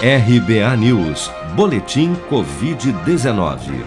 RBA News, Boletim Covid-19.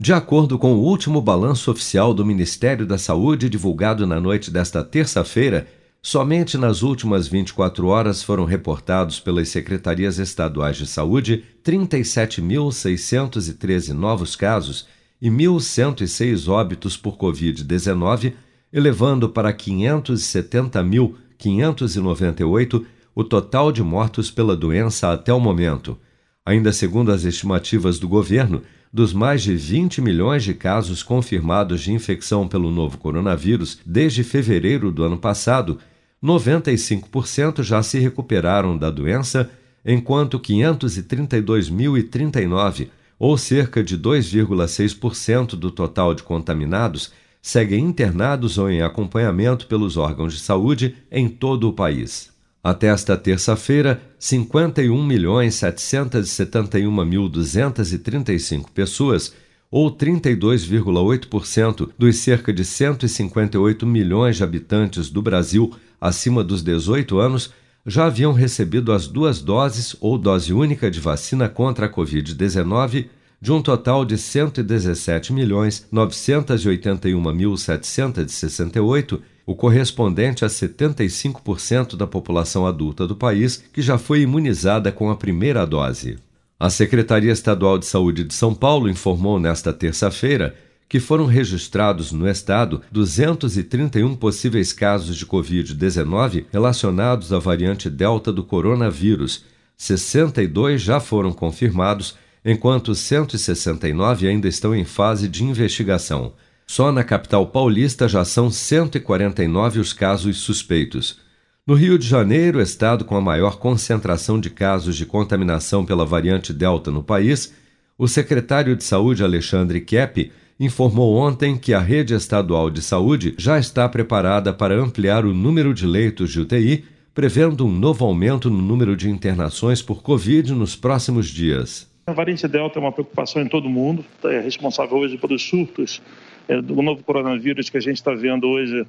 De acordo com o último balanço oficial do Ministério da Saúde, divulgado na noite desta terça-feira, somente nas últimas 24 horas foram reportados pelas secretarias estaduais de saúde 37.613 novos casos e 1.106 óbitos por Covid-19, elevando para 570.598 o total de mortos pela doença até o momento. Ainda segundo as estimativas do governo, dos mais de 20 milhões de casos confirmados de infecção pelo novo coronavírus desde fevereiro do ano passado, 95% já se recuperaram da doença, enquanto 532.039, ou cerca de 2,6% do total de contaminados, seguem internados ou em acompanhamento pelos órgãos de saúde em todo o país. Até esta terça-feira, 51.771.235 pessoas, ou 32,8% dos cerca de 158 milhões de habitantes do Brasil acima dos 18 anos, já haviam recebido as duas doses ou dose única de vacina contra a Covid-19, de um total de 117.981.768 o correspondente a 75% da população adulta do país que já foi imunizada com a primeira dose. A Secretaria Estadual de Saúde de São Paulo informou nesta terça-feira que foram registrados no estado 231 possíveis casos de Covid-19 relacionados à variante Delta do coronavírus. 62 já foram confirmados, enquanto 169 ainda estão em fase de investigação. Só na capital paulista já são 149 os casos suspeitos. No Rio de Janeiro, estado com a maior concentração de casos de contaminação pela variante Delta no país, o secretário de Saúde Alexandre Kepp informou ontem que a rede estadual de saúde já está preparada para ampliar o número de leitos de UTI, prevendo um novo aumento no número de internações por Covid nos próximos dias. A variante Delta é uma preocupação em todo mundo, é responsável hoje pelos surtos é, do novo coronavírus que a gente está vendo hoje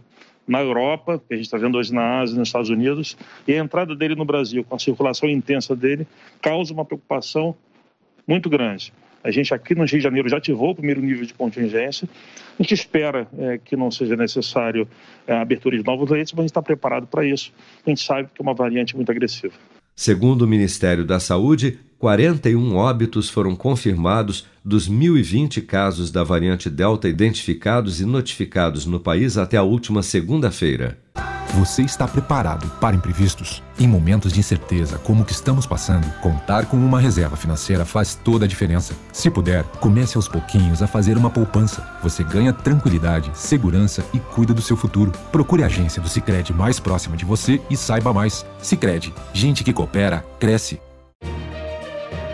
na Europa, que a gente está vendo hoje na Ásia, nos Estados Unidos, e a entrada dele no Brasil, com a circulação intensa dele, causa uma preocupação muito grande. A gente aqui no Rio de Janeiro já ativou o primeiro nível de contingência. A gente espera é, que não seja necessário é, a abertura de novos leitos, mas a gente está preparado para isso. A gente sabe que é uma variante muito agressiva. Segundo o Ministério da Saúde, 41 óbitos foram confirmados dos 1.020 casos da variante Delta identificados e notificados no país até a última segunda-feira. Você está preparado para imprevistos? Em momentos de incerteza como o que estamos passando, contar com uma reserva financeira faz toda a diferença. Se puder, comece aos pouquinhos a fazer uma poupança. Você ganha tranquilidade, segurança e cuida do seu futuro. Procure a agência do Sicredi mais próxima de você e saiba mais. Sicredi, gente que coopera cresce.